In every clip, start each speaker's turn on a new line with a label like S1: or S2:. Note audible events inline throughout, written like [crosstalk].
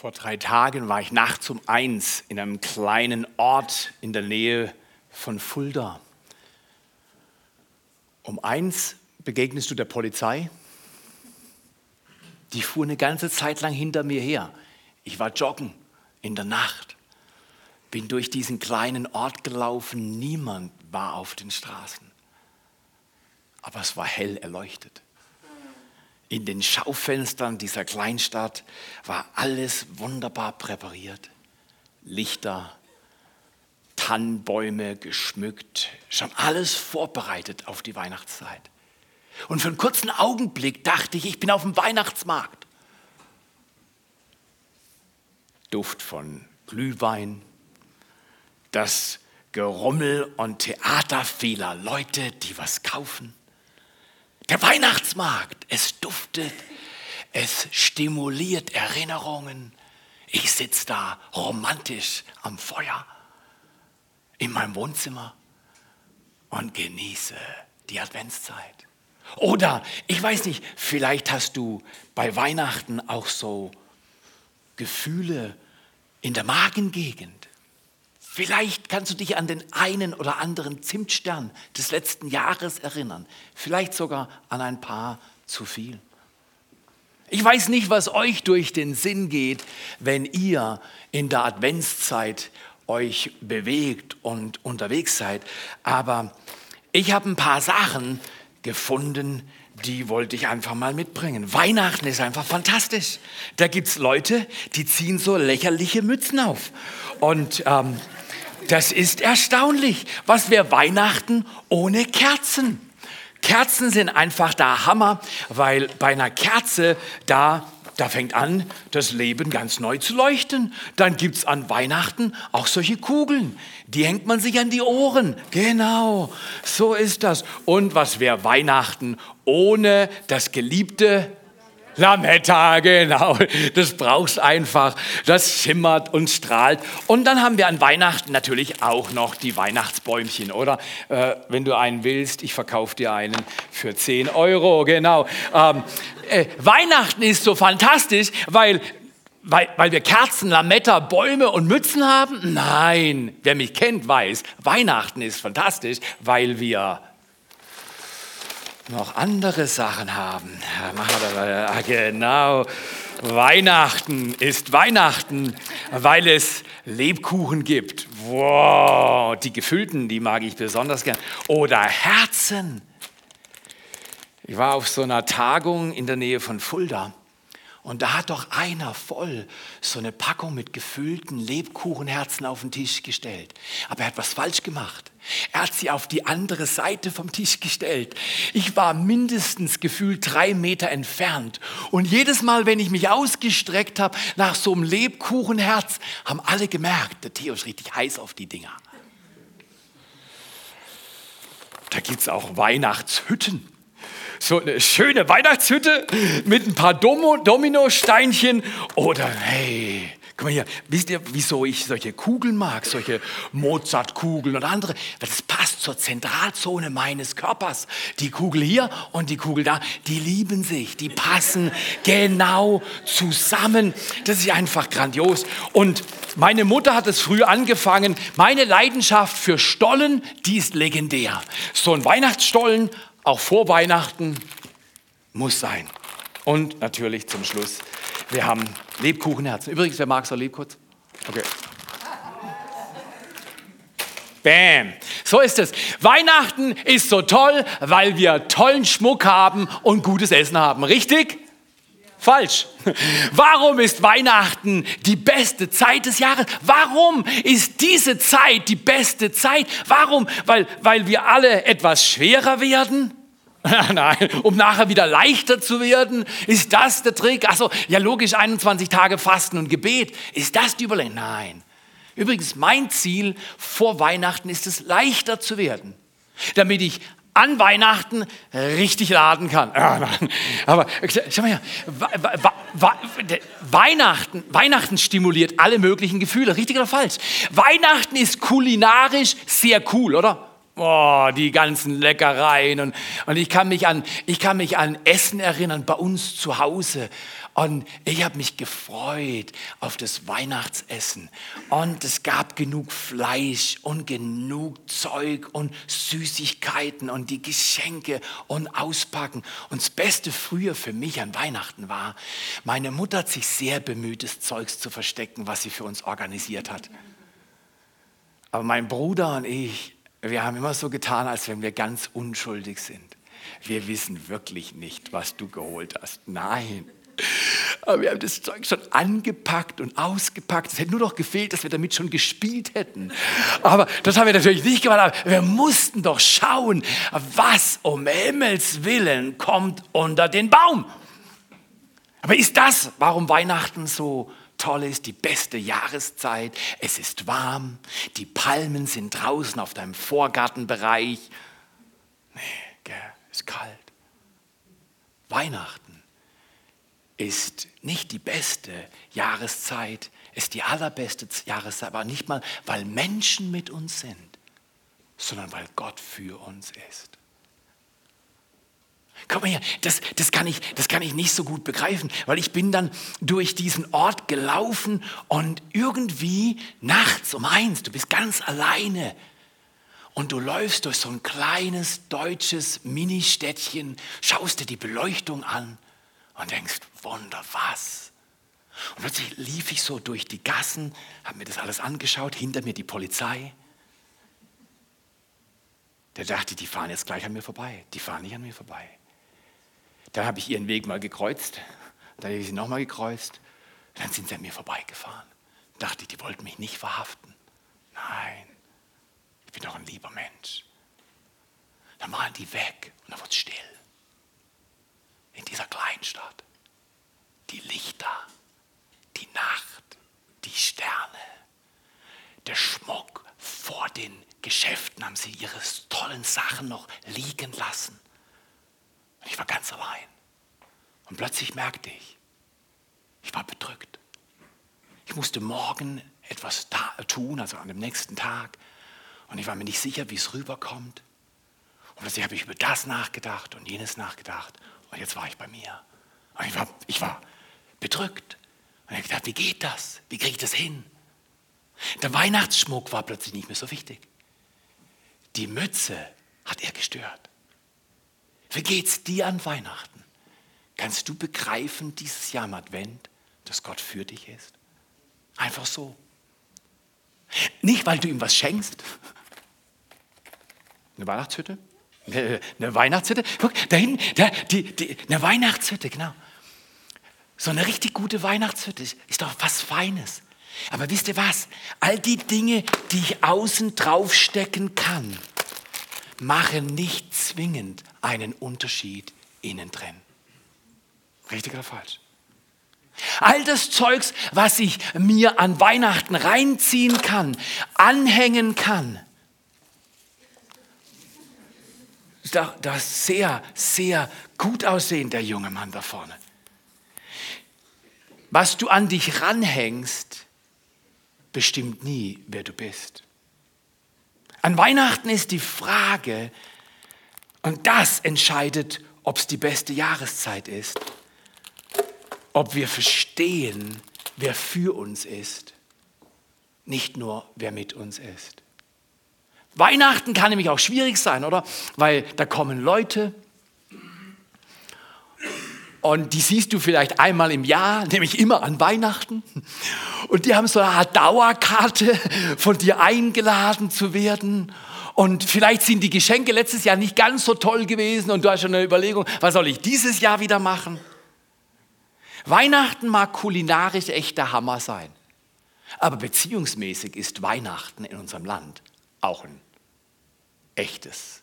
S1: Vor drei Tagen war ich nachts um eins in einem kleinen Ort in der Nähe von Fulda. Um eins begegnest du der Polizei. Die fuhr eine ganze Zeit lang hinter mir her. Ich war joggen in der Nacht, bin durch diesen kleinen Ort gelaufen. Niemand war auf den Straßen. Aber es war hell erleuchtet. In den Schaufenstern dieser Kleinstadt war alles wunderbar präpariert. Lichter, Tannenbäume geschmückt, schon alles vorbereitet auf die Weihnachtszeit. Und für einen kurzen Augenblick dachte ich, ich bin auf dem Weihnachtsmarkt. Duft von Glühwein, das Gerummel und Theater vieler Leute, die was kaufen. Der Weihnachtsmarkt, es duftet, es stimuliert Erinnerungen. Ich sitze da romantisch am Feuer in meinem Wohnzimmer und genieße die Adventszeit. Oder, ich weiß nicht, vielleicht hast du bei Weihnachten auch so Gefühle in der Magengegend. Vielleicht kannst du dich an den einen oder anderen Zimtstern des letzten Jahres erinnern. Vielleicht sogar an ein paar zu viel. Ich weiß nicht, was euch durch den Sinn geht, wenn ihr in der Adventszeit euch bewegt und unterwegs seid. Aber ich habe ein paar Sachen gefunden, die wollte ich einfach mal mitbringen. Weihnachten ist einfach fantastisch. Da gibt es Leute, die ziehen so lächerliche Mützen auf. Und ähm, das ist erstaunlich. Was wäre Weihnachten ohne Kerzen? Kerzen sind einfach der Hammer, weil bei einer Kerze da da fängt an, das Leben ganz neu zu leuchten. Dann gibt es an Weihnachten auch solche Kugeln. Die hängt man sich an die Ohren. Genau, so ist das. Und was wäre Weihnachten ohne das geliebte Lametta, genau. Das brauchst einfach. Das schimmert und strahlt. Und dann haben wir an Weihnachten natürlich auch noch die Weihnachtsbäumchen, oder? Äh, wenn du einen willst, ich verkaufe dir einen für 10 Euro, genau. Ähm, äh, Weihnachten ist so fantastisch, weil weil, weil wir Kerzen, Lametta, Bäume und Mützen haben? Nein, wer mich kennt, weiß, Weihnachten ist fantastisch, weil wir noch andere Sachen haben. Ja, genau. Weihnachten ist Weihnachten, weil es Lebkuchen gibt. Wow, die gefüllten, die mag ich besonders gern. Oder Herzen. Ich war auf so einer Tagung in der Nähe von Fulda. Und da hat doch einer voll so eine Packung mit gefüllten Lebkuchenherzen auf den Tisch gestellt. Aber er hat was falsch gemacht. Er hat sie auf die andere Seite vom Tisch gestellt. Ich war mindestens gefühlt drei Meter entfernt. Und jedes Mal, wenn ich mich ausgestreckt habe nach so einem Lebkuchenherz, haben alle gemerkt, der Theo ist richtig heiß auf die Dinger. Da gibt es auch Weihnachtshütten so eine schöne Weihnachtshütte mit ein paar Dominosteinchen oder hey, Guck mal hier, wisst ihr, wieso ich solche Kugeln mag, solche Mozartkugeln und andere? Weil das passt zur Zentralzone meines Körpers. Die Kugel hier und die Kugel da, die lieben sich, die passen genau zusammen. Das ist einfach grandios. Und meine Mutter hat es früh angefangen. Meine Leidenschaft für Stollen, die ist legendär. So ein Weihnachtsstollen auch vor Weihnachten muss sein. Und natürlich zum Schluss, wir haben Lebkuchenherzen. Übrigens, wer mag so Lebkurz? Okay. Bam. So ist es. Weihnachten ist so toll, weil wir tollen Schmuck haben und gutes Essen haben. Richtig? Falsch. [laughs] Warum ist Weihnachten die beste Zeit des Jahres? Warum ist diese Zeit die beste Zeit? Warum? Weil, weil wir alle etwas schwerer werden? [laughs] Nein, um nachher wieder leichter zu werden? Ist das der Trick? Achso, ja logisch, 21 Tage Fasten und Gebet. Ist das die Überlegung? Nein. Übrigens, mein Ziel vor Weihnachten ist es, leichter zu werden, damit ich an Weihnachten richtig laden kann. [laughs] Ja, Aber schau mal her, Weihnachten, Weihnachten stimuliert alle möglichen Gefühle, richtig oder falsch? Weihnachten ist kulinarisch sehr cool, oder? Oh, die ganzen Leckereien. Und, und ich, kann mich an, ich kann mich an Essen erinnern bei uns zu Hause. Und ich habe mich gefreut auf das Weihnachtsessen. Und es gab genug Fleisch und genug Zeug und Süßigkeiten und die Geschenke und Auspacken. Und das Beste früher für mich an Weihnachten war, meine Mutter hat sich sehr bemüht, das Zeugs zu verstecken, was sie für uns organisiert hat. Aber mein Bruder und ich, wir haben immer so getan, als wenn wir ganz unschuldig sind. Wir wissen wirklich nicht, was du geholt hast. Nein. Aber wir haben das Zeug schon angepackt und ausgepackt. Es hätte nur noch gefehlt, dass wir damit schon gespielt hätten. Aber das haben wir natürlich nicht gemacht. Aber wir mussten doch schauen, was um Himmels Willen kommt unter den Baum. Aber ist das, warum Weihnachten so toll ist, die beste Jahreszeit? Es ist warm, die Palmen sind draußen auf deinem Vorgartenbereich. Nee, gell, ist kalt. Weihnachten ist nicht die beste Jahreszeit, ist die allerbeste Jahreszeit, aber nicht mal, weil Menschen mit uns sind, sondern weil Gott für uns ist. Komm mal her, das, das, kann ich, das kann ich nicht so gut begreifen, weil ich bin dann durch diesen Ort gelaufen und irgendwie nachts um eins, du bist ganz alleine und du läufst durch so ein kleines deutsches Ministädtchen, schaust dir die Beleuchtung an und denkst, Wunder was. Und plötzlich lief ich so durch die Gassen, habe mir das alles angeschaut, hinter mir die Polizei. Der dachte, die fahren jetzt gleich an mir vorbei. Die fahren nicht an mir vorbei. Dann habe ich ihren Weg mal gekreuzt, dann habe ich sie nochmal gekreuzt, dann sind sie an mir vorbeigefahren. Dachte ich, die wollten mich nicht verhaften. Nein, ich bin doch ein lieber Mensch. Dann waren die weg und dann wurde es still. In dieser Kleinstadt. Die Lichter, die Nacht, die Sterne, der Schmuck vor den Geschäften haben sie ihre tollen Sachen noch liegen lassen. War ganz allein. Und plötzlich merkte ich, ich war bedrückt. Ich musste morgen etwas tun, also an dem nächsten Tag. Und ich war mir nicht sicher, wie es rüberkommt. Und plötzlich habe ich über das nachgedacht und jenes nachgedacht. Und jetzt war ich bei mir. Und ich war, ich war bedrückt. Und ich habe wie geht das? Wie kriege ich das hin? Der Weihnachtsschmuck war plötzlich nicht mehr so wichtig. Die Mütze hat er gestört. Wie geht es dir an Weihnachten? Kannst du begreifen dieses Jahr im Advent, dass Gott für dich ist? Einfach so. Nicht, weil du ihm was schenkst. Eine Weihnachtshütte? Eine, Weihnachtshütte? Guck, da hinten, die, die, eine Weihnachtshütte, genau. So eine richtig gute Weihnachtshütte ist doch was Feines. Aber wisst ihr was? All die Dinge, die ich außen draufstecken kann, machen nicht zwingend einen Unterschied innen drin. Richtig oder falsch? All das Zeugs, was ich mir an Weihnachten reinziehen kann, anhängen kann, das sehr, sehr gut aussehen, der junge Mann da vorne. Was du an dich ranhängst, bestimmt nie, wer du bist. An Weihnachten ist die Frage, und das entscheidet, ob es die beste Jahreszeit ist, ob wir verstehen, wer für uns ist, nicht nur wer mit uns ist. Weihnachten kann nämlich auch schwierig sein, oder? Weil da kommen Leute, und die siehst du vielleicht einmal im Jahr, nämlich immer an Weihnachten. Und die haben so eine Art Dauerkarte, von dir eingeladen zu werden. Und vielleicht sind die Geschenke letztes Jahr nicht ganz so toll gewesen und du hast schon eine Überlegung, was soll ich dieses Jahr wieder machen? Weihnachten mag kulinarisch echt der Hammer sein. Aber beziehungsmäßig ist Weihnachten in unserem Land auch ein echtes,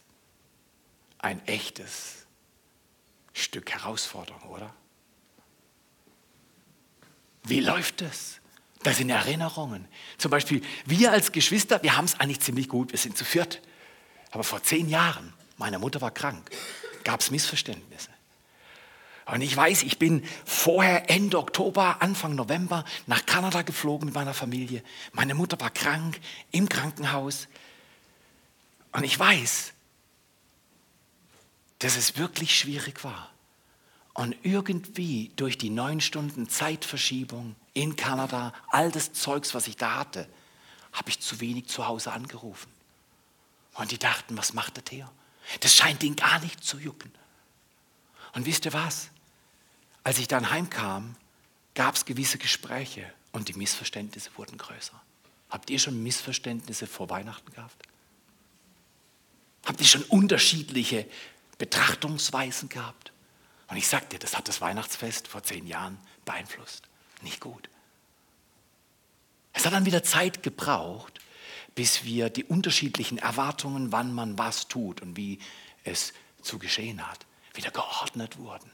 S1: ein echtes Stück Herausforderung, oder? Wie läuft es? Das sind Erinnerungen. Zum Beispiel, wir als Geschwister, wir haben es eigentlich ziemlich gut, wir sind zu viert. Aber vor zehn Jahren, meine Mutter war krank, gab es Missverständnisse. Und ich weiß, ich bin vorher Ende Oktober, Anfang November nach Kanada geflogen mit meiner Familie. Meine Mutter war krank im Krankenhaus. Und ich weiß, dass es wirklich schwierig war. Und irgendwie durch die neun Stunden Zeitverschiebung in Kanada, all das Zeugs, was ich da hatte, habe ich zu wenig zu Hause angerufen. Und die dachten, was macht der Theo? Das scheint ihn gar nicht zu jucken. Und wisst ihr was? Als ich dann heimkam, gab es gewisse Gespräche und die Missverständnisse wurden größer. Habt ihr schon Missverständnisse vor Weihnachten gehabt? Habt ihr schon unterschiedliche Betrachtungsweisen gehabt? Und ich sagte, das hat das Weihnachtsfest vor zehn Jahren beeinflusst. Nicht gut. Es hat dann wieder Zeit gebraucht, bis wir die unterschiedlichen Erwartungen, wann man was tut und wie es zu geschehen hat, wieder geordnet wurden.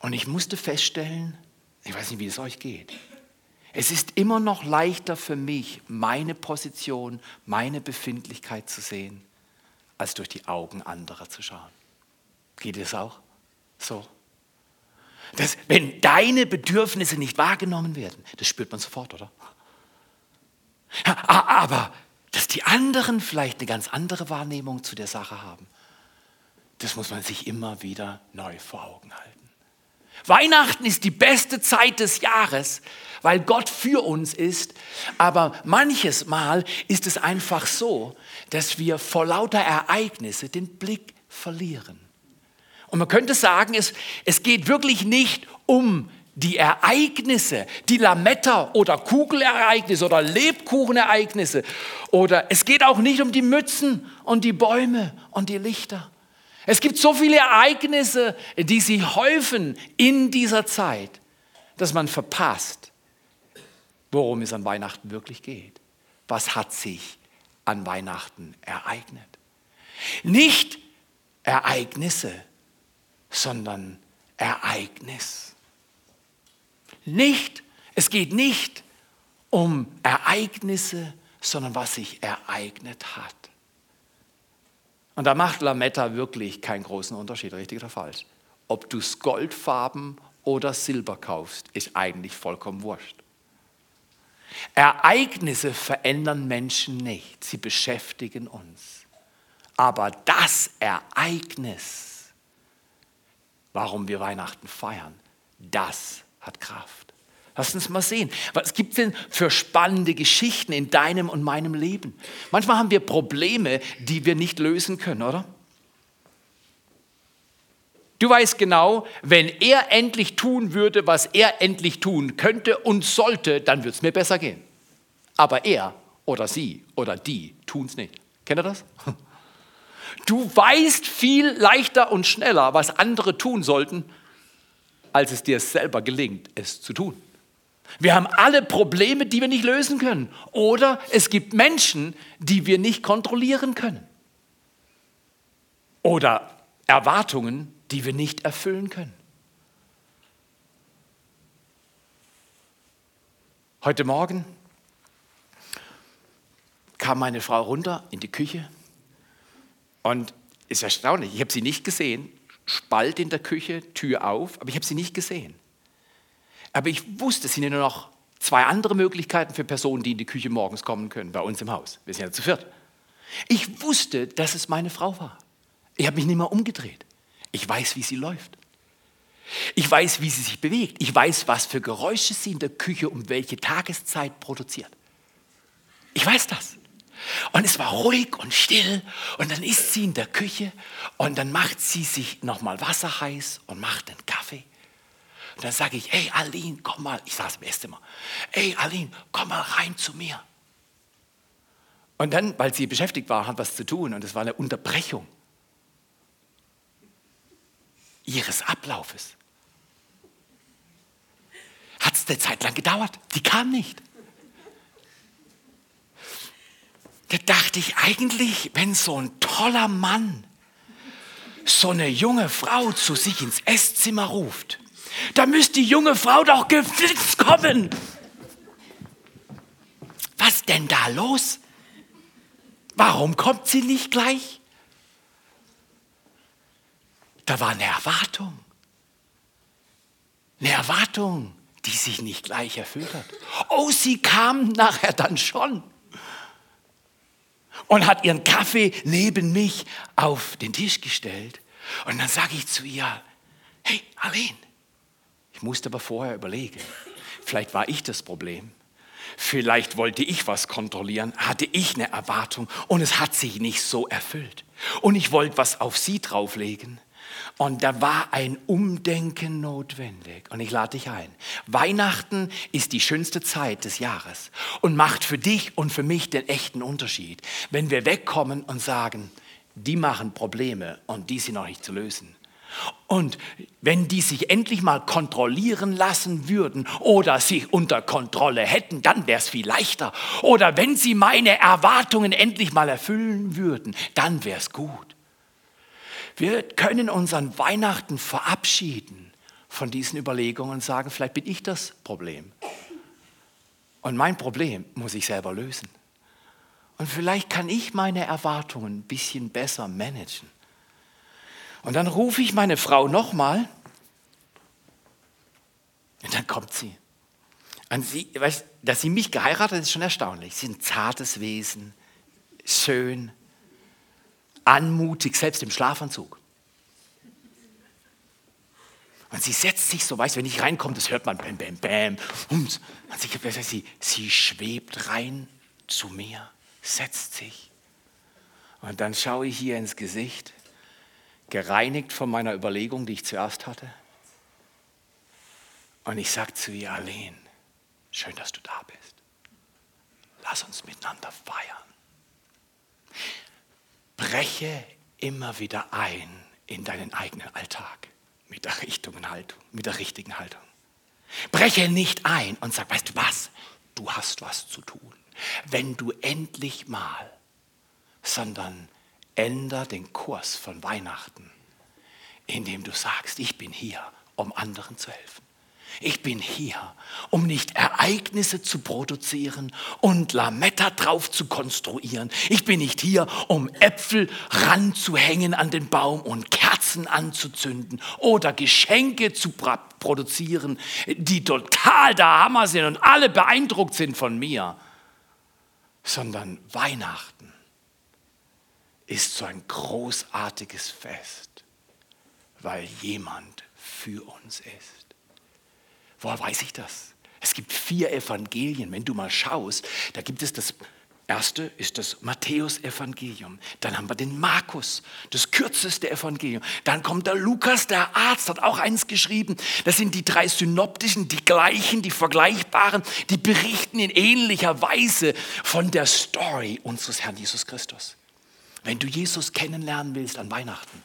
S1: Und ich musste feststellen, ich weiß nicht, wie es euch geht, es ist immer noch leichter für mich, meine Position, meine Befindlichkeit zu sehen, als durch die Augen anderer zu schauen. Geht es auch so? Dass, wenn deine Bedürfnisse nicht wahrgenommen werden, das spürt man sofort, oder? Aber dass die anderen vielleicht eine ganz andere Wahrnehmung zu der Sache haben, das muss man sich immer wieder neu vor Augen halten. Weihnachten ist die beste Zeit des Jahres, weil Gott für uns ist. Aber manches Mal ist es einfach so, dass wir vor lauter Ereignisse den Blick verlieren. Und man könnte sagen, es, es geht wirklich nicht um die Ereignisse, die Lametta- oder Kugelereignisse oder Lebkuchenereignisse. Oder es geht auch nicht um die Mützen und die Bäume und die Lichter. Es gibt so viele Ereignisse, die sich häufen in dieser Zeit, dass man verpasst, worum es an Weihnachten wirklich geht. Was hat sich an Weihnachten ereignet? Nicht Ereignisse, sondern Ereignis. Nicht, es geht nicht um Ereignisse, sondern was sich ereignet hat. Und da macht Lametta wirklich keinen großen Unterschied, richtig oder falsch. Ob du es goldfarben oder silber kaufst, ist eigentlich vollkommen wurscht. Ereignisse verändern Menschen nicht, sie beschäftigen uns. Aber das Ereignis, warum wir Weihnachten feiern, das hat Kraft. Lass uns mal sehen, was gibt es denn für spannende Geschichten in deinem und meinem Leben? Manchmal haben wir Probleme, die wir nicht lösen können, oder? Du weißt genau, wenn er endlich tun würde, was er endlich tun könnte und sollte, dann würde es mir besser gehen. Aber er oder sie oder die tun es nicht. Kennt ihr das? [laughs] Du weißt viel leichter und schneller, was andere tun sollten, als es dir selber gelingt, es zu tun. Wir haben alle Probleme, die wir nicht lösen können. Oder es gibt Menschen, die wir nicht kontrollieren können. Oder Erwartungen, die wir nicht erfüllen können. Heute Morgen kam meine Frau runter in die Küche und ist erstaunlich, ich habe sie nicht gesehen, Spalt in der Küche, Tür auf, aber ich habe sie nicht gesehen. Aber ich wusste, es sind ja nur noch zwei andere Möglichkeiten für Personen, die in die Küche morgens kommen können, bei uns im Haus. Wir sind ja zu viert. Ich wusste, dass es meine Frau war. Ich habe mich nicht mehr umgedreht. Ich weiß, wie sie läuft. Ich weiß, wie sie sich bewegt. Ich weiß, was für Geräusche sie in der Küche um welche Tageszeit produziert. Ich weiß das. Und es war ruhig und still. Und dann ist sie in der Küche und dann macht sie sich nochmal Wasser heiß und macht einen Kaffee. Und dann sage ich, hey Aline, komm mal, ich saß im Esszimmer, hey Aline, komm mal rein zu mir. Und dann, weil sie beschäftigt war, hat was zu tun und es war eine Unterbrechung ihres Ablaufes. Hat es eine Zeit lang gedauert. Die kam nicht. Da dachte ich eigentlich, wenn so ein toller Mann so eine junge Frau zu sich ins Esszimmer ruft, da müsste die junge Frau doch geflitzt kommen. Was denn da los? Warum kommt sie nicht gleich? Da war eine Erwartung. Eine Erwartung, die sich nicht gleich erfüllt hat. Oh, sie kam nachher dann schon und hat ihren Kaffee neben mich auf den Tisch gestellt Und dann sage ich zu ihr, hey, Arlene, ich musste aber vorher überlegen, vielleicht war ich das Problem. Vielleicht wollte ich was kontrollieren, hatte ich eine Erwartung und es hat sich nicht so erfüllt. Und ich wollte was auf sie drauflegen. Und da war ein Umdenken notwendig. Und ich lade dich ein. Weihnachten ist die schönste Zeit des Jahres und macht für dich und für mich den echten Unterschied. Wenn wir wegkommen und sagen, die machen Probleme und die sind noch nicht zu lösen. Und wenn die sich endlich mal kontrollieren lassen würden oder sich unter Kontrolle hätten, dann wäre es viel leichter. Oder wenn sie meine Erwartungen endlich mal erfüllen würden, dann wäre es gut. Wir können unseren Weihnachten verabschieden von diesen Überlegungen und sagen, vielleicht bin ich das Problem. Und mein Problem muss ich selber lösen. Und vielleicht kann ich meine Erwartungen ein bisschen besser managen. Und dann rufe ich meine Frau nochmal und dann kommt sie. Und sie, weißt, dass sie mich geheiratet hat, ist schon erstaunlich. Sie ist ein zartes Wesen, schön, anmutig, selbst im Schlafanzug. Und sie setzt sich so, weißt wenn ich reinkomme, das hört man, bam, bam, bam. Und sie, sie schwebt rein zu mir, setzt sich. Und dann schaue ich ihr ins Gesicht, gereinigt von meiner Überlegung, die ich zuerst hatte. Und ich sage zu ihr, Arlene, schön, dass du da bist. Lass uns miteinander feiern breche immer wieder ein in deinen eigenen Alltag mit der richtigen Haltung, mit der richtigen Haltung. Breche nicht ein und sag, weißt du was? Du hast was zu tun. Wenn du endlich mal, sondern änder den Kurs von Weihnachten, indem du sagst, ich bin hier, um anderen zu helfen. Ich bin hier, um nicht Ereignisse zu produzieren und Lametta drauf zu konstruieren. Ich bin nicht hier, um Äpfel ranzuhängen an den Baum und Kerzen anzuzünden oder Geschenke zu produzieren, die total der Hammer sind und alle beeindruckt sind von mir, sondern Weihnachten ist so ein großartiges Fest, weil jemand für uns ist. Woher weiß ich das? Es gibt vier Evangelien. Wenn du mal schaust, da gibt es das erste ist das Matthäus-Evangelium. Dann haben wir den Markus, das kürzeste Evangelium. Dann kommt der Lukas, der Arzt, hat auch eins geschrieben. Das sind die drei synoptischen, die gleichen, die vergleichbaren, die berichten in ähnlicher Weise von der Story unseres Herrn Jesus Christus. Wenn du Jesus kennenlernen willst an Weihnachten,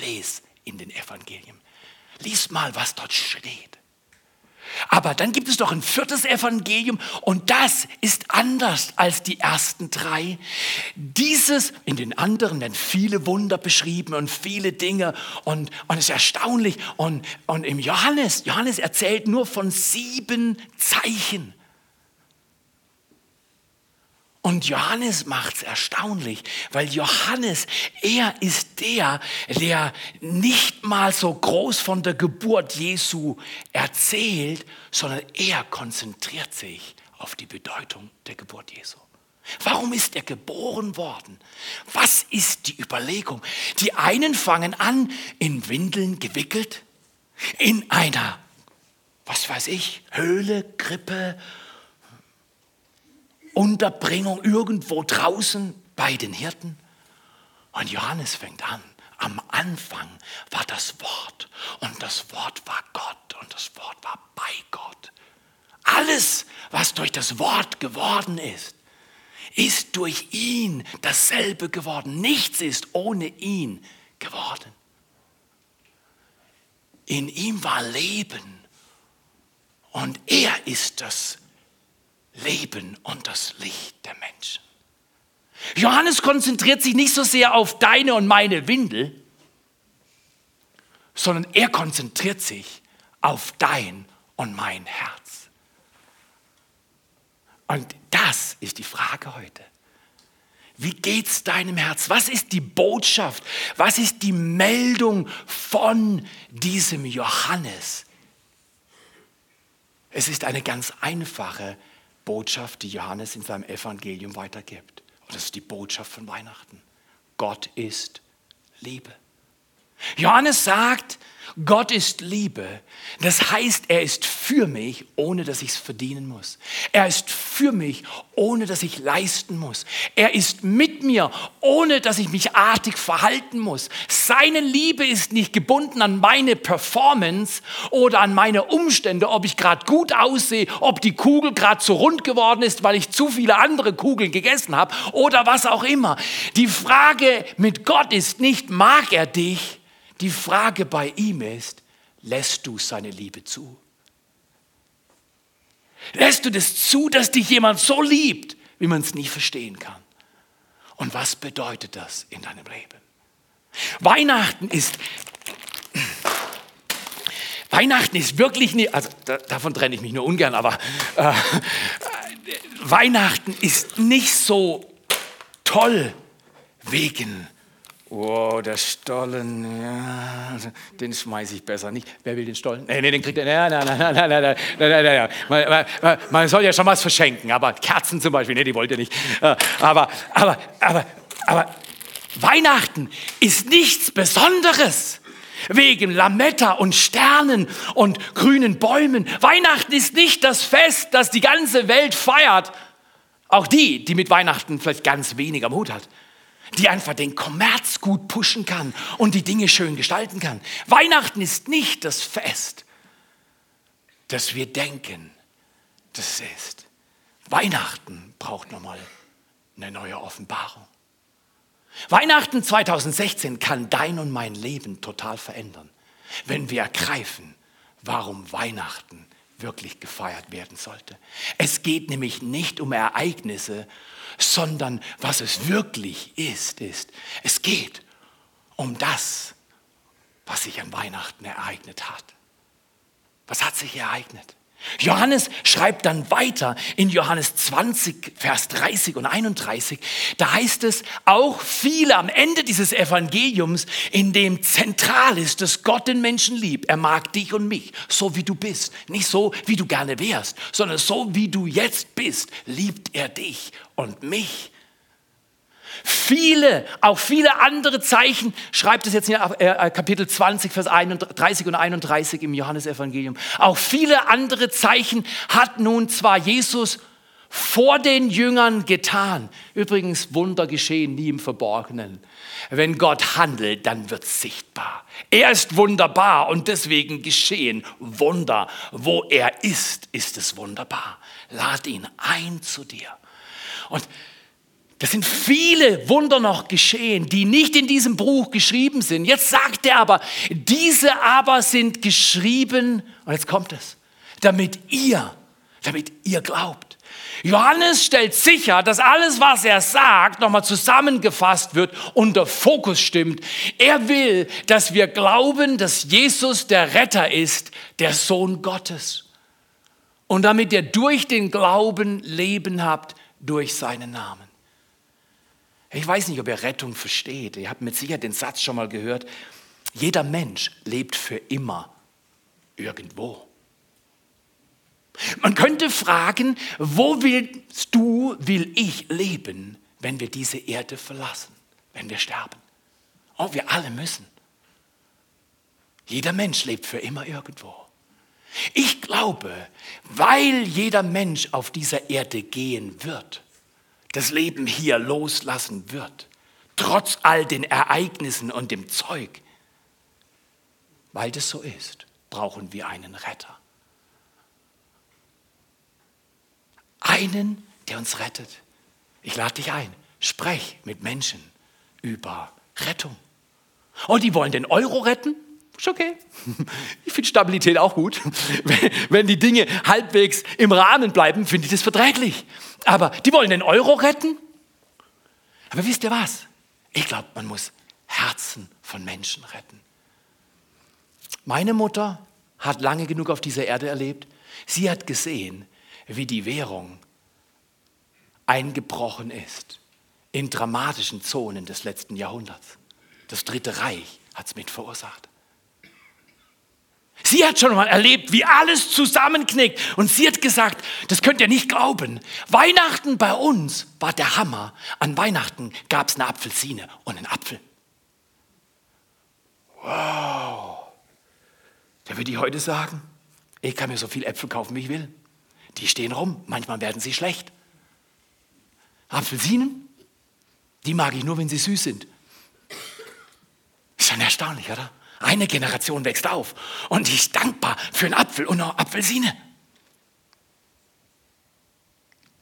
S1: les in den Evangelien. Lies mal, was dort steht. Aber dann gibt es doch ein viertes Evangelium und das ist anders als die ersten drei. Dieses, in den anderen werden viele Wunder beschrieben und viele Dinge und, und es ist erstaunlich. Und, und im Johannes, Johannes erzählt nur von sieben Zeichen. Und Johannes macht es erstaunlich, weil Johannes, er ist der, der nicht mal so groß von der Geburt Jesu erzählt, sondern er konzentriert sich auf die Bedeutung der Geburt Jesu. Warum ist er geboren worden? Was ist die Überlegung? Die einen fangen an, in Windeln gewickelt, in einer, was weiß ich, Höhle, Krippe, Unterbringung irgendwo draußen bei den Hirten. Und Johannes fängt an. Am Anfang war das Wort und das Wort war Gott und das Wort war bei Gott. Alles, was durch das Wort geworden ist, ist durch ihn dasselbe geworden. Nichts ist ohne ihn geworden. In ihm war Leben und er ist das Leben und das Licht der Menschen. Johannes konzentriert sich nicht so sehr auf deine und meine Windel, sondern er konzentriert sich auf dein und mein Herz. Und das ist die Frage heute. Wie geht's deinem Herz? Was ist die Botschaft? Was ist die Meldung von diesem Johannes? Es ist eine ganz einfache Botschaft, die Johannes in seinem Evangelium weitergibt. Und das ist die Botschaft von Weihnachten. Gott ist Liebe. Johannes sagt, Gott ist Liebe. Das heißt, er ist für mich, ohne dass ich es verdienen muss. Er ist für mich, ohne dass ich leisten muss. Er ist mit mir, ohne dass ich mich artig verhalten muss. Seine Liebe ist nicht gebunden an meine Performance oder an meine Umstände, ob ich gerade gut aussehe, ob die Kugel gerade zu rund geworden ist, weil ich zu viele andere Kugeln gegessen habe oder was auch immer. Die Frage mit Gott ist nicht, mag er dich? Die Frage bei ihm ist, lässt du seine Liebe zu? Lässt du das zu, dass dich jemand so liebt, wie man es nie verstehen kann? Und was bedeutet das in deinem Leben? Weihnachten ist Weihnachten ist wirklich nicht, also da, davon trenne ich mich nur ungern, aber äh, Weihnachten ist nicht so toll wegen Oh, der Stollen, ja, den schmeiße ich besser nicht. Wer will den Stollen? Nee, nee, den kriegt er. Nein, nein, nein, nein, nein, nein, nein, nein, nein. Man, man, soll ja schon was verschenken, aber Kerzen zum Beispiel, nee, die wollt ihr nicht. Äh, aber, aber, aber, aber Weihnachten ist nichts Besonderes. Wegen Lametta und Sternen und grünen Bäumen. Weihnachten ist nicht das Fest, das die ganze Welt feiert. Auch die, die mit Weihnachten vielleicht ganz wenig am Hut hat die einfach den Kommerz gut pushen kann und die Dinge schön gestalten kann. Weihnachten ist nicht das Fest, das wir denken, das es ist. Weihnachten braucht nochmal eine neue Offenbarung. Weihnachten 2016 kann dein und mein Leben total verändern, wenn wir ergreifen, warum Weihnachten wirklich gefeiert werden sollte. Es geht nämlich nicht um Ereignisse, sondern was es wirklich ist, ist, es geht um das, was sich an Weihnachten ereignet hat. Was hat sich ereignet? Johannes schreibt dann weiter in Johannes 20, Vers 30 und 31. Da heißt es, auch viele am Ende dieses Evangeliums, in dem zentral ist, dass Gott den Menschen liebt. Er mag dich und mich, so wie du bist. Nicht so, wie du gerne wärst, sondern so, wie du jetzt bist, liebt er dich und mich. Viele, auch viele andere Zeichen, schreibt es jetzt in äh, Kapitel 20, Vers 30 und 31 im Johannesevangelium. Auch viele andere Zeichen hat nun zwar Jesus vor den Jüngern getan. Übrigens, Wunder geschehen nie im Verborgenen. Wenn Gott handelt, dann wird es sichtbar. Er ist wunderbar und deswegen geschehen Wunder. Wo er ist, ist es wunderbar. Lad ihn ein zu dir. Und das sind viele Wunder noch geschehen, die nicht in diesem Buch geschrieben sind. Jetzt sagt er aber, diese aber sind geschrieben, und jetzt kommt es, damit ihr, damit ihr glaubt. Johannes stellt sicher, dass alles, was er sagt, nochmal zusammengefasst wird und der Fokus stimmt. Er will, dass wir glauben, dass Jesus der Retter ist, der Sohn Gottes. Und damit ihr durch den Glauben Leben habt, durch seinen Namen. Ich weiß nicht, ob ihr Rettung versteht. Ihr habt mit Sicherheit den Satz schon mal gehört. Jeder Mensch lebt für immer irgendwo. Man könnte fragen, wo willst du, will ich leben, wenn wir diese Erde verlassen, wenn wir sterben? Oh, wir alle müssen. Jeder Mensch lebt für immer irgendwo. Ich glaube, weil jeder Mensch auf dieser Erde gehen wird, das Leben hier loslassen wird, trotz all den Ereignissen und dem Zeug. Weil das so ist, brauchen wir einen Retter. Einen, der uns rettet. Ich lade dich ein, sprech mit Menschen über Rettung. Und die wollen den Euro retten? Ist okay. [laughs] Ich finde Stabilität auch gut. [laughs] Wenn die Dinge halbwegs im Rahmen bleiben, finde ich das verträglich. Aber die wollen den Euro retten. Aber wisst ihr was? Ich glaube, man muss Herzen von Menschen retten. Meine Mutter hat lange genug auf dieser Erde erlebt. Sie hat gesehen, wie die Währung eingebrochen ist in dramatischen Zonen des letzten Jahrhunderts. Das Dritte Reich hat es mit verursacht. Sie hat schon mal erlebt, wie alles zusammenknickt. Und sie hat gesagt, das könnt ihr nicht glauben. Weihnachten bei uns war der Hammer. An Weihnachten gab es eine Apfelsine und einen Apfel. Wow. Da würde ich heute sagen, ich kann mir so viel Äpfel kaufen, wie ich will. Die stehen rum, manchmal werden sie schlecht. Apfelsinen, die mag ich nur, wenn sie süß sind. Ist schon erstaunlich, oder? Eine Generation wächst auf und die ist dankbar für einen Apfel und eine Apfelsine.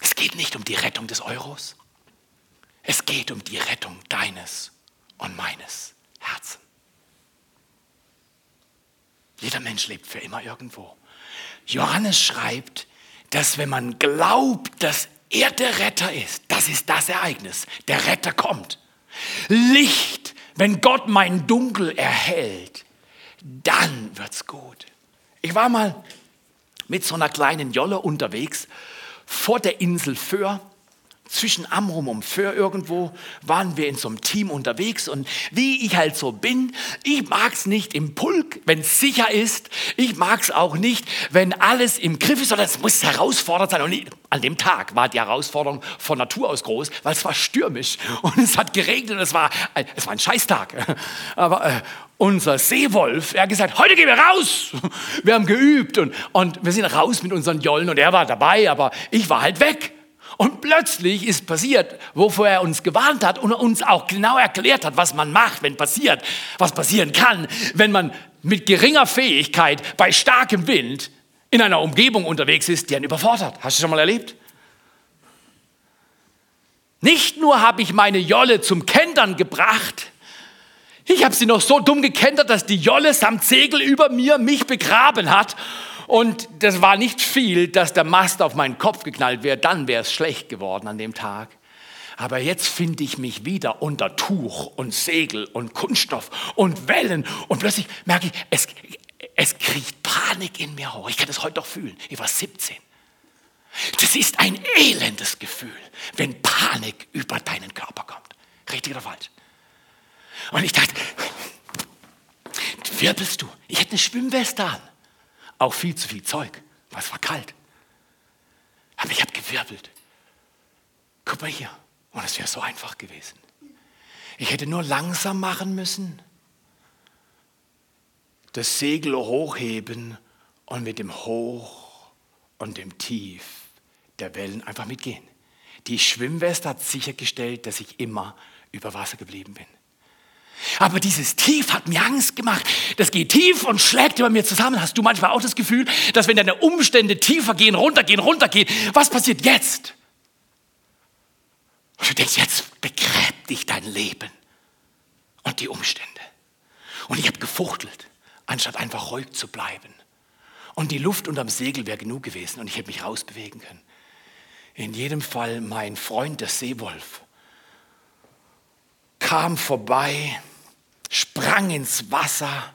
S1: Es geht nicht um die Rettung des Euros. Es geht um die Rettung deines und meines Herzens. Jeder Mensch lebt für immer irgendwo. Johannes schreibt, dass wenn man glaubt, dass er der Retter ist, das ist das Ereignis. Der Retter kommt. Licht, wenn Gott mein Dunkel erhält, dann wird's gut. Ich war mal mit so einer kleinen Jolle unterwegs vor der Insel Föhr zwischen Amrum und Föhr irgendwo waren wir in so einem Team unterwegs und wie ich halt so bin, ich mag es nicht im Pulk, wenn es sicher ist. Ich mag es auch nicht, wenn alles im Griff ist, sondern es muss herausfordernd sein. Und ich, an dem Tag war die Herausforderung von Natur aus groß, weil es war stürmisch und es hat geregnet und es war, es war ein Scheißtag. Aber äh, unser Seewolf, er hat gesagt, heute gehen wir raus. Wir haben geübt und, und wir sind raus mit unseren Jollen und er war dabei, aber ich war halt weg. Und plötzlich ist passiert, wovor er uns gewarnt hat und uns auch genau erklärt hat, was man macht, wenn passiert, was passieren kann, wenn man mit geringer Fähigkeit bei starkem Wind in einer Umgebung unterwegs ist, die einen überfordert. Hast du schon mal erlebt? Nicht nur habe ich meine Jolle zum Kentern gebracht, ich habe sie noch so dumm gekentert, dass die Jolle samt Segel über mir mich begraben hat und das war nicht viel, dass der Mast auf meinen Kopf geknallt wäre, dann wäre es schlecht geworden an dem Tag. Aber jetzt finde ich mich wieder unter Tuch und Segel und Kunststoff und Wellen und plötzlich merke ich, es, es kriegt Panik in mir hoch. Ich kann das heute doch fühlen. Ich war 17. Das ist ein elendes Gefühl, wenn Panik über deinen Körper kommt. Richtig oder falsch? Und ich dachte, wirbelst du? Ich hätte eine Schwimmweste an. Auch viel zu viel Zeug, weil es war kalt. Aber ich habe gewirbelt. Guck mal hier. Und es wäre so einfach gewesen. Ich hätte nur langsam machen müssen, das Segel hochheben und mit dem Hoch und dem Tief der Wellen einfach mitgehen. Die Schwimmweste hat sichergestellt, dass ich immer über Wasser geblieben bin. Aber dieses Tief hat mir Angst gemacht. Das geht tief und schlägt über mir zusammen. Hast du manchmal auch das Gefühl, dass wenn deine Umstände tiefer gehen, runtergehen, runtergehen, was passiert jetzt? Und du denkst, jetzt begräbt dich dein Leben und die Umstände. Und ich habe gefuchtelt, anstatt einfach ruhig zu bleiben. Und die Luft unterm Segel wäre genug gewesen und ich hätte mich rausbewegen können. In jedem Fall mein Freund, der Seewolf, kam vorbei, sprang ins Wasser.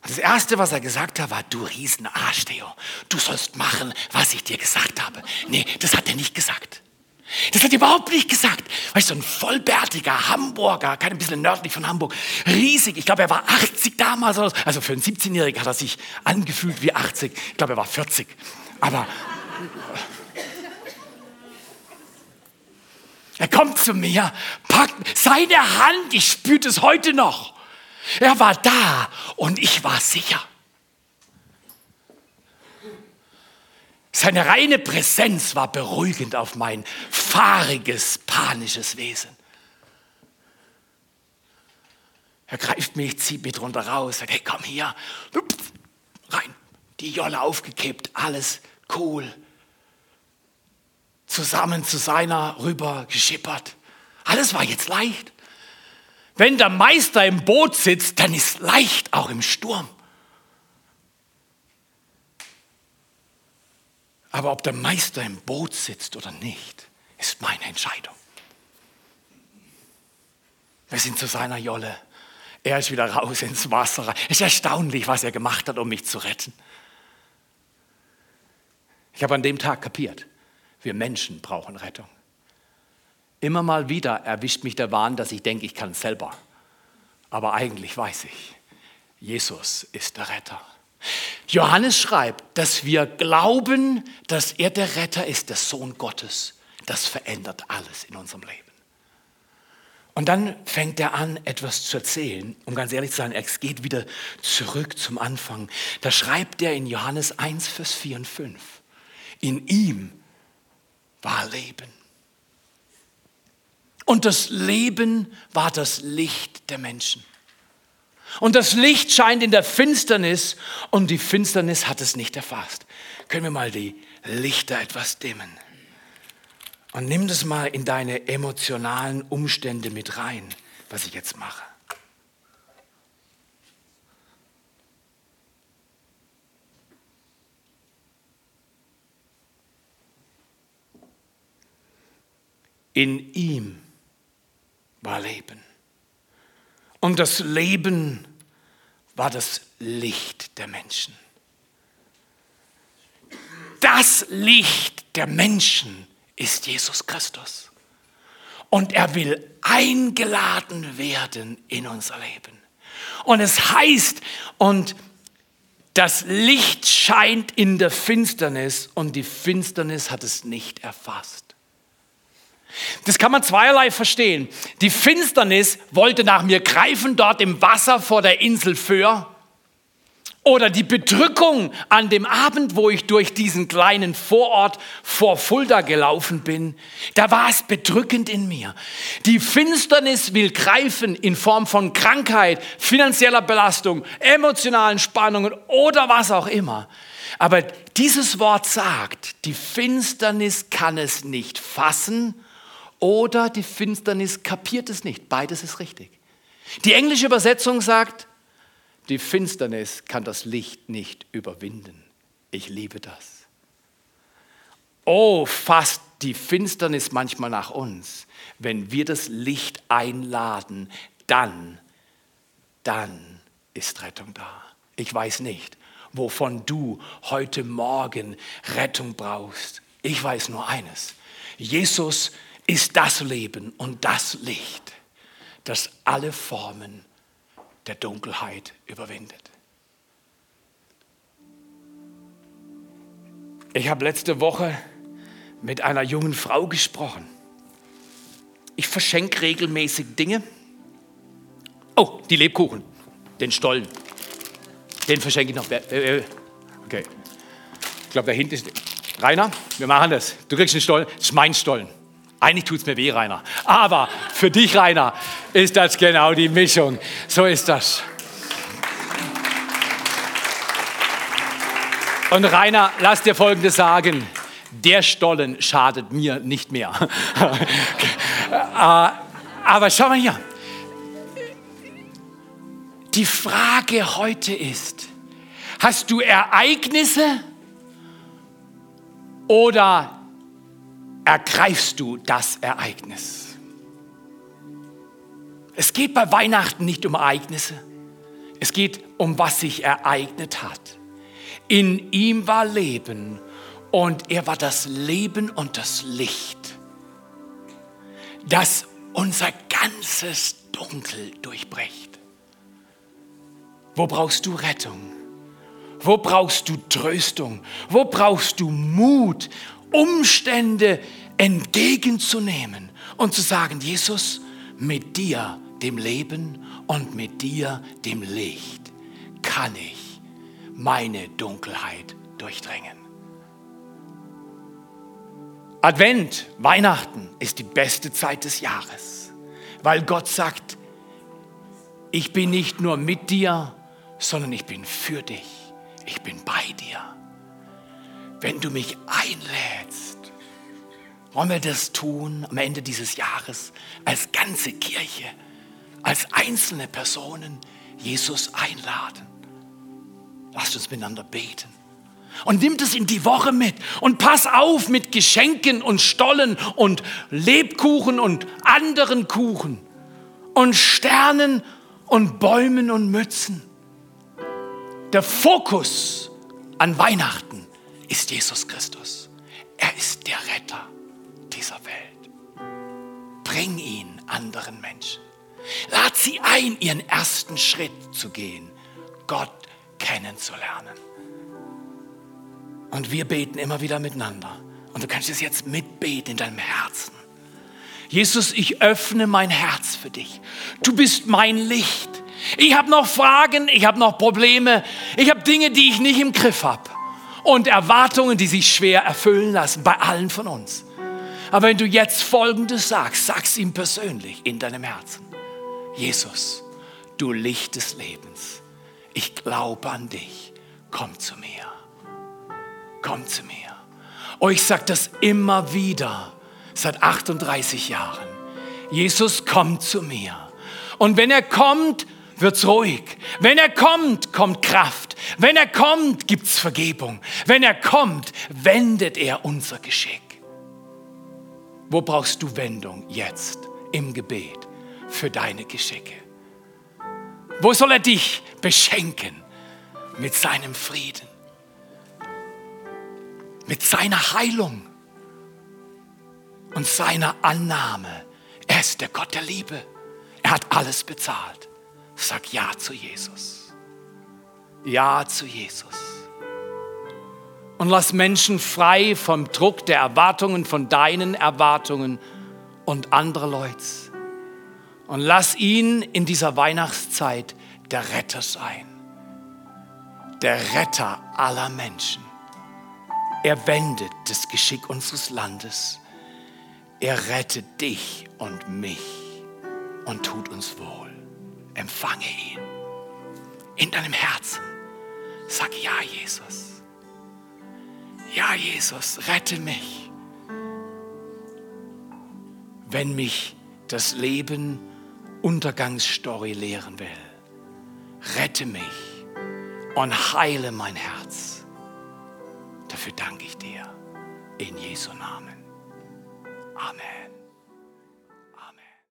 S1: Und das Erste, was er gesagt hat, war, du Riesenarsch, Theo, du sollst machen, was ich dir gesagt habe. Nee, das hat er nicht gesagt. Das hat er überhaupt nicht gesagt. Weißt du, ein vollbärtiger Hamburger, kein bisschen nördlich von Hamburg, riesig. Ich glaube, er war 80 damals. Also für einen 17-Jährigen hat er sich angefühlt wie 80. Ich glaube, er war 40. Aber Er kommt zu mir, packt seine Hand, ich spürte es heute noch. Er war da und ich war sicher. Seine reine Präsenz war beruhigend auf mein fahriges, panisches Wesen. Er greift mich, zieht mich drunter raus, sagt, hey, komm hier, rein. Die Jolle aufgekippt, alles cool zusammen zu seiner rüber geschippert. Alles war jetzt leicht. Wenn der Meister im Boot sitzt, dann ist leicht auch im Sturm. Aber ob der Meister im Boot sitzt oder nicht, ist meine Entscheidung. Wir sind zu seiner Jolle. Er ist wieder raus ins Wasser. Es ist erstaunlich, was er gemacht hat, um mich zu retten. Ich habe an dem Tag kapiert, wir Menschen brauchen Rettung. Immer mal wieder erwischt mich der Wahn, dass ich denke, ich kann es selber. Aber eigentlich weiß ich, Jesus ist der Retter. Johannes schreibt, dass wir glauben, dass er der Retter ist, der Sohn Gottes. Das verändert alles in unserem Leben. Und dann fängt er an, etwas zu erzählen. Um ganz ehrlich zu sein, es geht wieder zurück zum Anfang. Da schreibt er in Johannes 1, Vers 4 und 5. In ihm war Leben. Und das Leben war das Licht der Menschen. Und das Licht scheint in der Finsternis und die Finsternis hat es nicht erfasst. Können wir mal die Lichter etwas dimmen? Und nimm das mal in deine emotionalen Umstände mit rein, was ich jetzt mache. In ihm war Leben. Und das Leben war das Licht der Menschen. Das Licht der Menschen ist Jesus Christus. Und er will eingeladen werden in unser Leben. Und es heißt, und das Licht scheint in der Finsternis und die Finsternis hat es nicht erfasst. Das kann man zweierlei verstehen. Die Finsternis wollte nach mir greifen dort im Wasser vor der Insel Föhr. Oder die Bedrückung an dem Abend, wo ich durch diesen kleinen Vorort vor Fulda gelaufen bin, da war es bedrückend in mir. Die Finsternis will greifen in Form von Krankheit, finanzieller Belastung, emotionalen Spannungen oder was auch immer. Aber dieses Wort sagt, die Finsternis kann es nicht fassen oder die Finsternis kapiert es nicht. Beides ist richtig. Die englische Übersetzung sagt, die Finsternis kann das Licht nicht überwinden. Ich liebe das. Oh, fasst die Finsternis manchmal nach uns. Wenn wir das Licht einladen, dann, dann ist Rettung da. Ich weiß nicht, wovon du heute Morgen Rettung brauchst. Ich weiß nur eines. Jesus ist das Leben und das Licht, das alle Formen der Dunkelheit überwindet. Ich habe letzte Woche mit einer jungen Frau gesprochen. Ich verschenke regelmäßig Dinge. Oh, die Lebkuchen, den Stollen. Den verschenke ich noch. Okay. Ich glaube, da hinten ist. Rainer, wir machen das. Du kriegst den Stollen. Das ist mein Stollen. Eigentlich tut es mir weh, Rainer. Aber für dich, Rainer, ist das genau die Mischung. So ist das. Und Rainer, lass dir Folgendes sagen. Der Stollen schadet mir nicht mehr. [laughs] Äh, aber schau mal hier. Die Frage heute ist, hast du Ereignisse oder ergreifst du das Ereignis. Es geht bei Weihnachten nicht um Ereignisse. Es geht um, was sich ereignet hat. In ihm war Leben und er war das Leben und das Licht, das unser ganzes Dunkel durchbricht. Wo brauchst du Rettung? Wo brauchst du Tröstung? Wo brauchst du Mut Umstände entgegenzunehmen und zu sagen, Jesus, mit dir, dem Leben und mit dir, dem Licht, kann ich meine Dunkelheit durchdringen. Advent, Weihnachten ist die beste Zeit des Jahres, weil Gott sagt, ich bin nicht nur mit dir, sondern ich bin für dich, ich bin bei dir wenn du mich einlädst. Wollen wir das tun am Ende dieses Jahres als ganze Kirche, als einzelne Personen Jesus einladen? Lasst uns miteinander beten. Und nimm das in die Woche mit und pass auf mit Geschenken und Stollen und Lebkuchen und anderen Kuchen und Sternen und Bäumen und Mützen. Der Fokus an Weihnachten ist Jesus Christus. Er ist der Retter dieser Welt. Bring ihn anderen Menschen. Lad sie ein, ihren ersten Schritt zu gehen, Gott kennenzulernen. Und wir beten immer wieder miteinander. Und du kannst es jetzt mitbeten in deinem Herzen. Jesus, ich öffne mein Herz für dich. Du bist mein Licht. Ich habe noch Fragen, ich habe noch Probleme, ich habe Dinge, die ich nicht im Griff habe und Erwartungen, die sich schwer erfüllen lassen bei allen von uns. Aber wenn du jetzt Folgendes sagst, sag's ihm persönlich in deinem Herzen. Jesus, du Licht des Lebens, ich glaube an dich, komm zu mir. Komm zu mir. Oh, ich sage das immer wieder seit 38 Jahren. Jesus kommt zu mir. Und wenn er kommt, wird's ruhig. Wenn er kommt, kommt Kraft. Wenn er kommt, gibt's Vergebung. Wenn er kommt, wendet er unser Geschick. Wo brauchst du Wendung jetzt im Gebet für deine Geschicke? Wo soll er dich beschenken mit seinem Frieden, mit seiner Heilung und seiner Annahme? Er ist der Gott der Liebe. Er hat alles bezahlt. Sag Ja zu Jesus. Ja zu Jesus. Und lass Menschen frei vom Druck der Erwartungen, von deinen Erwartungen und anderer Leute. Und lass ihn in dieser Weihnachtszeit der Retter sein. Der Retter aller Menschen. Er wendet das Geschick unseres Landes. Er rettet dich und mich und tut uns wohl. Empfange ihn in deinem Herzen. Sag ja, Jesus. Ja, Jesus, rette mich. Wenn mich das Leben Untergangsstory lehren will, rette mich und heile mein Herz. Dafür danke ich dir. In Jesu Namen. Amen.